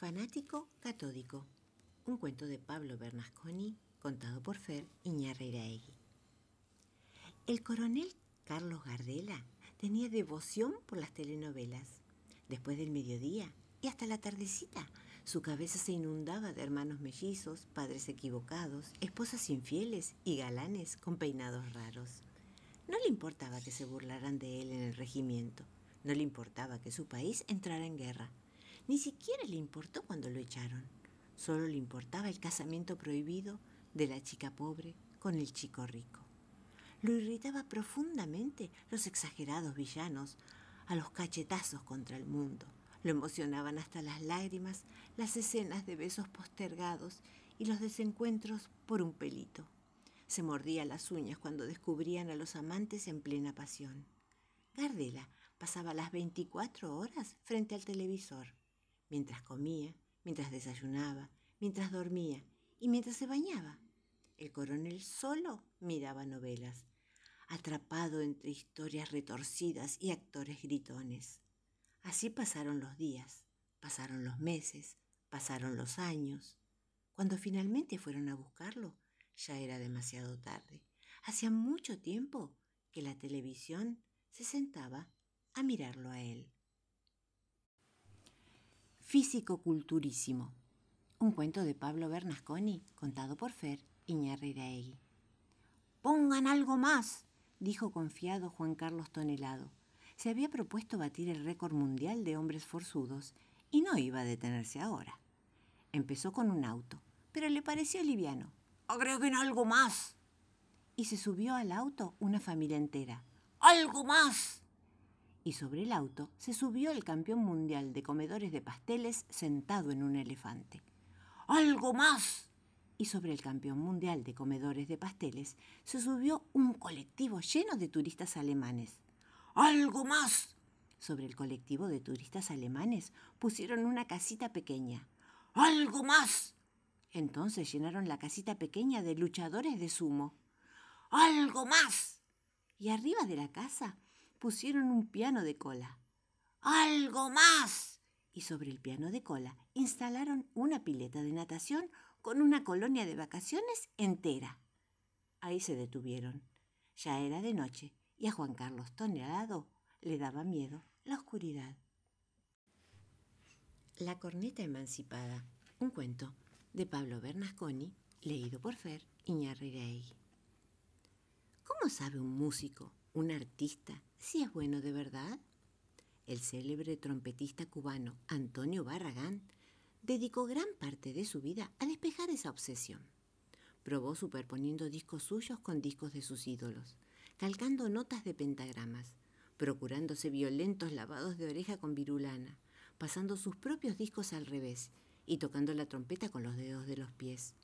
Fanático catódico. Un cuento de Pablo Bernasconi contado por Fer Iñarreiraegui. El coronel Carlos Gardela tenía devoción por las telenovelas. Después del mediodía y hasta la tardecita, su cabeza se inundaba de hermanos mellizos, padres equivocados, esposas infieles y galanes con peinados raros. No le importaba que se burlaran de él en el regimiento, no le importaba que su país entrara en guerra, ni siquiera le importó cuando lo echaron. Solo le importaba el casamiento prohibido de la chica pobre con el chico rico. Lo irritaba profundamente los exagerados villanos a los cachetazos contra el mundo. Lo emocionaban hasta las lágrimas las escenas de besos postergados y los desencuentros por un pelito. Se mordía las uñas cuando descubrían a los amantes en plena pasión. Gardela pasaba las 24 horas frente al televisor, mientras comía, mientras desayunaba, mientras dormía y mientras se bañaba. El coronel solo miraba novelas, atrapado entre historias retorcidas y actores gritones. Así pasaron los días, pasaron los meses, pasaron los años. Cuando finalmente fueron a buscarlo, ya era demasiado tarde. Hacía mucho tiempo que la televisión se sentaba a mirarlo a él. Físico culturísimo. Un cuento de Pablo Bernasconi contado por Fer Iñarreiraegui. Pongan algo más, dijo confiado Juan Carlos Tonelado. Se había propuesto batir el récord mundial de hombres forzudos y no iba a detenerse ahora. Empezó con un auto, pero le pareció liviano. Agreguen algo más. Y se subió al auto una familia entera. ¡Algo más! Y sobre el auto se subió el campeón mundial de comedores de pasteles sentado en un elefante. ¡Algo más! y sobre el campeón mundial de comedores de pasteles se subió un colectivo lleno de turistas alemanes. ¡Algo más! Sobre el colectivo de turistas alemanes pusieron una casita pequeña. ¡Algo más! Entonces llenaron la casita pequeña de luchadores de sumo. ¡Algo más! Y arriba de la casa pusieron un piano de cola. ¡Algo más! Y sobre el piano de cola instalaron una pileta de natación con una colonia de vacaciones entera. Ahí se detuvieron. Ya era de noche y a Juan Carlos Tonelado le daba miedo la oscuridad. La corneta emancipada, un cuento de Pablo Bernasconi, leído por Fer Iñarreiraegui. ¿Cómo sabe un músico, un artista, si es bueno de verdad? El célebre trompetista cubano Antonio Barragán dedicó gran parte de su vida a despejar esa obsesión. Probó superponiendo discos suyos con discos de sus ídolos, calcando notas de pentagramas, procurándose violentos lavados de oreja con virulana, pasando sus propios discos al revés y tocando la trompeta con los dedos de los pies.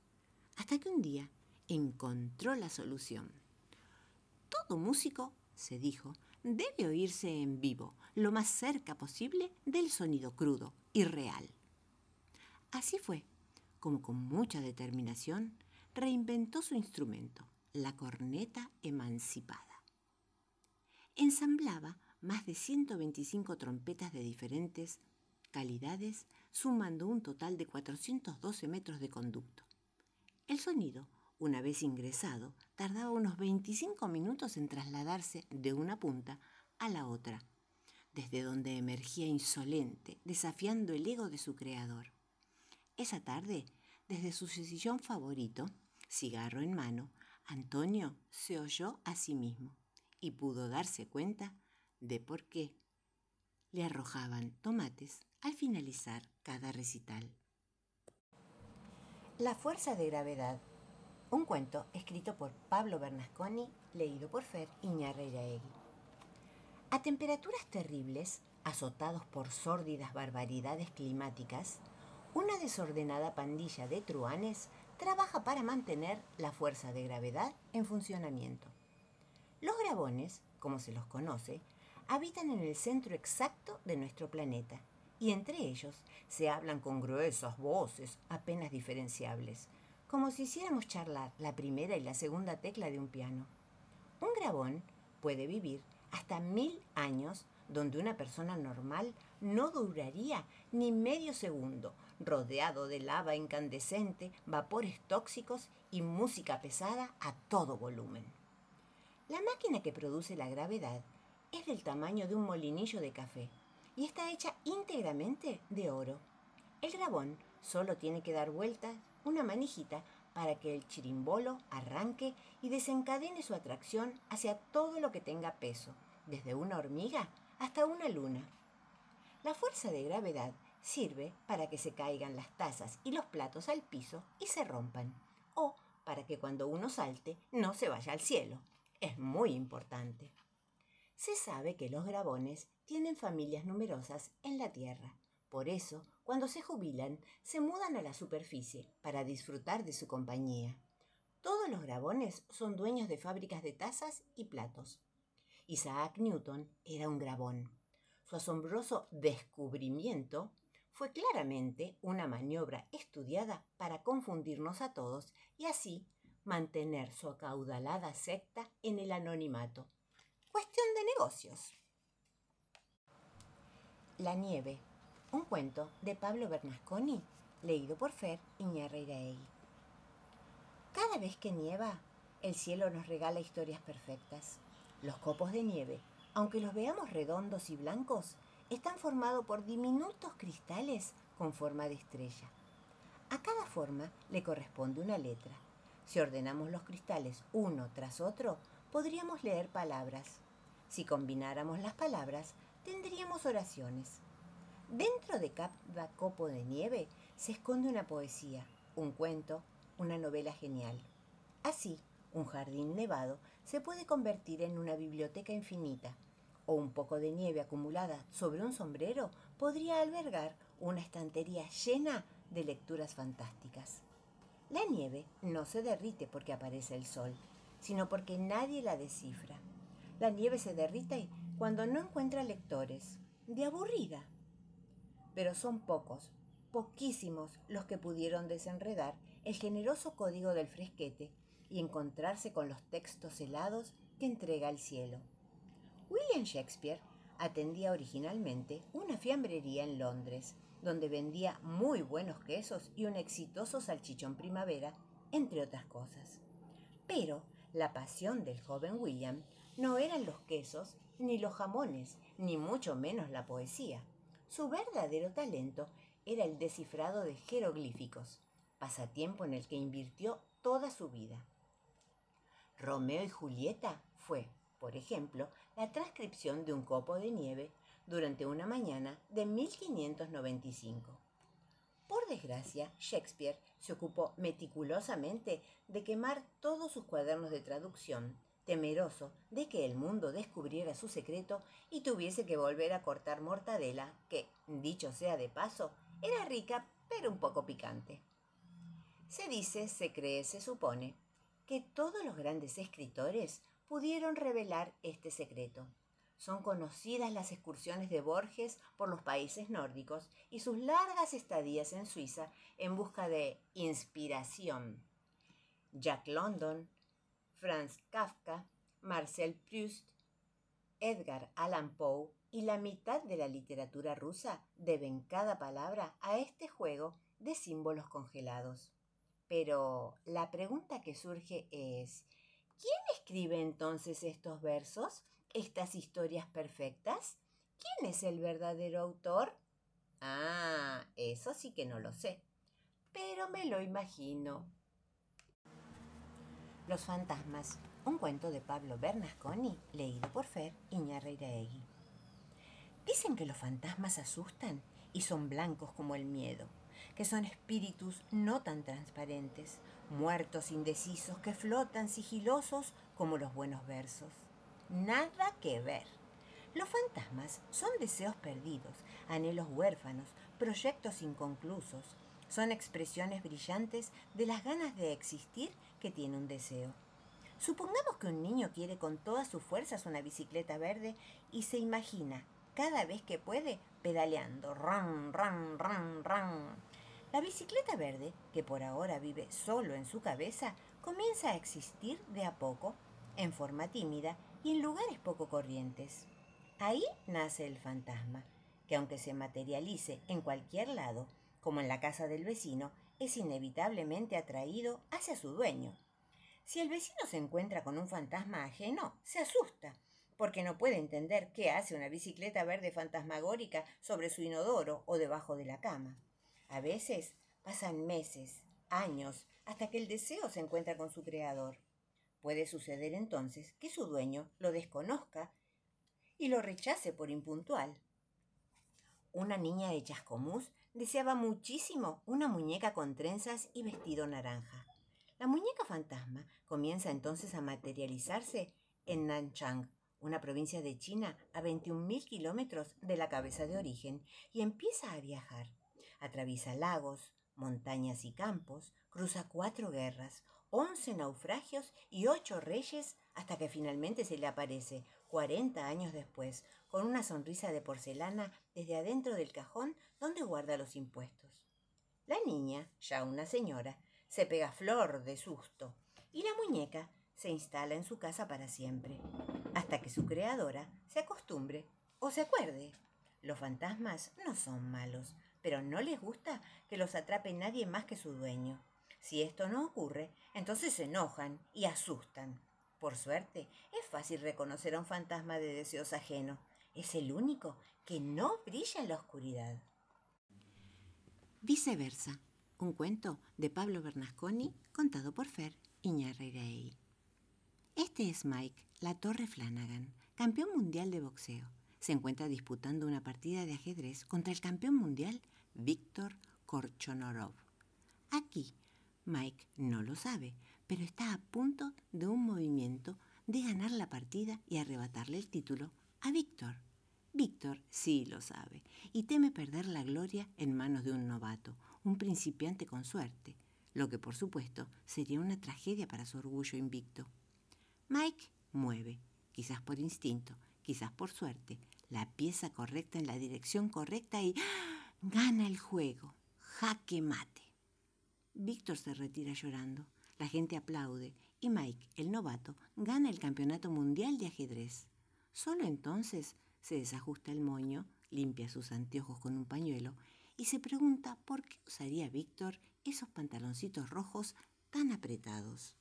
Hasta que un día encontró la solución. Todo músico, se dijo, debe oírse en vivo, lo más cerca posible del sonido crudo y real. Así fue, como con mucha determinación reinventó su instrumento, la corneta emancipada. Ensamblaba más de 125 trompetas de diferentes calidades, sumando un total de 412 metros de conducto. El sonido, una vez ingresado, tardaba unos 25 minutos en trasladarse de una punta a la otra, desde donde emergía insolente, desafiando el ego de su creador. Esa tarde, desde su sillón favorito, cigarro en mano, Antonio se oyó a sí mismo y pudo darse cuenta de por qué le arrojaban tomates al finalizar cada recital. La fuerza de gravedad. Un cuento escrito por Pablo Bernasconi, leído por Fer Iñarreiraegui. A temperaturas terribles, azotados por sórdidas barbaridades climáticas, una desordenada pandilla de truanes trabaja para mantener la fuerza de gravedad en funcionamiento. Los grabones, como se los conoce, habitan en el centro exacto de nuestro planeta y entre ellos se hablan con gruesas voces apenas diferenciables, como si hiciéramos charlar la primera y la segunda tecla de un piano. Un grabón puede vivir hasta mil años donde una persona normal no duraría ni medio segundo, rodeado de lava incandescente, vapores tóxicos y música pesada a todo volumen. La máquina que produce la gravedad es del tamaño de un molinillo de café y está hecha íntegramente de oro. El grabón solo tiene que dar vueltas una manijita para que el chirimbolo arranque y desencadene su atracción hacia todo lo que tenga peso, desde una hormiga hasta una luna. La fuerza de gravedad sirve para que se caigan las tazas y los platos al piso y se rompan, o para que cuando uno salte no se vaya al cielo. Es muy importante. Se sabe que los grabones tienen familias numerosas en la Tierra. Por eso, cuando se jubilan, se mudan a la superficie para disfrutar de su compañía. Todos los grabones son dueños de fábricas de tazas y platos. Isaac Newton era un grabón. Su asombroso descubrimiento fue claramente una maniobra estudiada para confundirnos a todos y así mantener su acaudalada secta en el anonimato. Cuestión de negocios. La nieve, un cuento de Pablo Bernasconi, leído por Fer Iñarreiraegui. Cada vez que nieva, el cielo nos regala historias perfectas. Los copos de nieve, aunque los veamos redondos y blancos, están formados por diminutos cristales con forma de estrella. A cada forma le corresponde una letra. Si ordenamos los cristales uno tras otro, podríamos leer palabras. Si combináramos las palabras, tendríamos oraciones. Dentro de cada copo de nieve se esconde una poesía, un cuento, una novela genial. Así, un jardín nevado se puede convertir en una biblioteca infinita, o un poco de nieve acumulada sobre un sombrero podría albergar una estantería llena de lecturas fantásticas. La nieve no se derrite porque aparece el sol, sino porque nadie la descifra. La nieve se derrite cuando no encuentra lectores, de aburrida pero son pocos, poquísimos los que pudieron desenredar el generoso código del fresquete y encontrarse con los textos helados que entrega el cielo. William Shakespeare atendía originalmente una fiambrería en Londres, donde vendía muy buenos quesos y un exitoso salchichón primavera, entre otras cosas. Pero la pasión del joven William no eran los quesos, ni los jamones, ni mucho menos la poesía. Su verdadero talento era el descifrado de jeroglíficos, pasatiempo en el que invirtió toda su vida. Romeo y Julieta fue, por ejemplo, la transcripción de un copo de nieve durante una mañana de 1595. Por desgracia, Shakespeare se ocupó meticulosamente de quemar todos sus cuadernos de traducción temeroso de que el mundo descubriera su secreto y tuviese que volver a cortar mortadela, que, dicho sea de paso, era rica pero un poco picante. Se dice, se cree, se supone, que todos los grandes escritores pudieron revelar este secreto. Son conocidas las excursiones de Borges por los países nórdicos y sus largas estadías en Suiza en busca de inspiración. Jack London, Franz Kafka, Marcel Proust, Edgar Allan Poe y la mitad de la literatura rusa deben cada palabra a este juego de símbolos congelados. Pero la pregunta que surge es, ¿quién escribe entonces estos versos, estas historias perfectas? ¿Quién es el verdadero autor? Ah, eso sí que no lo sé, pero me lo imagino. Los fantasmas, un cuento de Pablo Bernasconi, leído por Fer Iñarreiraegui. Dicen que los fantasmas asustan y son blancos como el miedo, que son espíritus no tan transparentes, muertos indecisos que flotan sigilosos como los buenos versos. Nada que ver. Los fantasmas son deseos perdidos, anhelos huérfanos, proyectos inconclusos, son expresiones brillantes de las ganas de existir que tiene un deseo. Supongamos que un niño quiere con todas sus fuerzas una bicicleta verde y se imagina cada vez que puede pedaleando. Ran, ran, ran, ran. La bicicleta verde, que por ahora vive solo en su cabeza, comienza a existir de a poco, en forma tímida y en lugares poco corrientes. Ahí nace el fantasma, que aunque se materialice en cualquier lado, como en la casa del vecino, es inevitablemente atraído hacia su dueño. Si el vecino se encuentra con un fantasma ajeno, se asusta, porque no puede entender qué hace una bicicleta verde fantasmagórica sobre su inodoro o debajo de la cama. A veces pasan meses, años, hasta que el deseo se encuentra con su creador. Puede suceder entonces que su dueño lo desconozca y lo rechace por impuntual. Una niña de Chascomús deseaba muchísimo una muñeca con trenzas y vestido naranja. La muñeca fantasma comienza entonces a materializarse en Nanchang, una provincia de China a 21.000 kilómetros de la cabeza de origen, y empieza a viajar. Atraviesa lagos, montañas y campos, cruza cuatro guerras, once naufragios y ocho reyes hasta que finalmente se le aparece, cuarenta años después, con una sonrisa de porcelana desde adentro del cajón donde guarda los impuestos. La niña, ya una señora, se pega flor de susto y la muñeca se instala en su casa para siempre, hasta que su creadora se acostumbre o se acuerde. Los fantasmas no son malos, pero no les gusta que los atrape nadie más que su dueño. Si esto no ocurre, entonces se enojan y asustan. Por suerte, es fácil reconocer a un fantasma de deseos ajeno. Es el único que no brilla en la oscuridad. Viceversa, un cuento de Pablo Bernasconi contado por Fer Iñarreiraegui. Este es Mike La Torre Flanagan, campeón mundial de boxeo. Se encuentra disputando una partida de ajedrez contra el campeón mundial Víctor Korchonorov. Aquí, Mike no lo sabe, pero está a punto de un movimiento de ganar la partida y arrebatarle el título a Víctor. Víctor sí lo sabe y teme perder la gloria en manos de un novato, un principiante con suerte, lo que por supuesto sería una tragedia para su orgullo invicto. Mike mueve, quizás por instinto, quizás por suerte, la pieza correcta en la dirección correcta y ¡ah! gana el juego. Jaque mate. Víctor se retira llorando. La gente aplaude y Mike, el novato, gana el campeonato mundial de ajedrez. Solo entonces se desajusta el moño, limpia sus anteojos con un pañuelo y se pregunta por qué usaría Víctor esos pantaloncitos rojos tan apretados.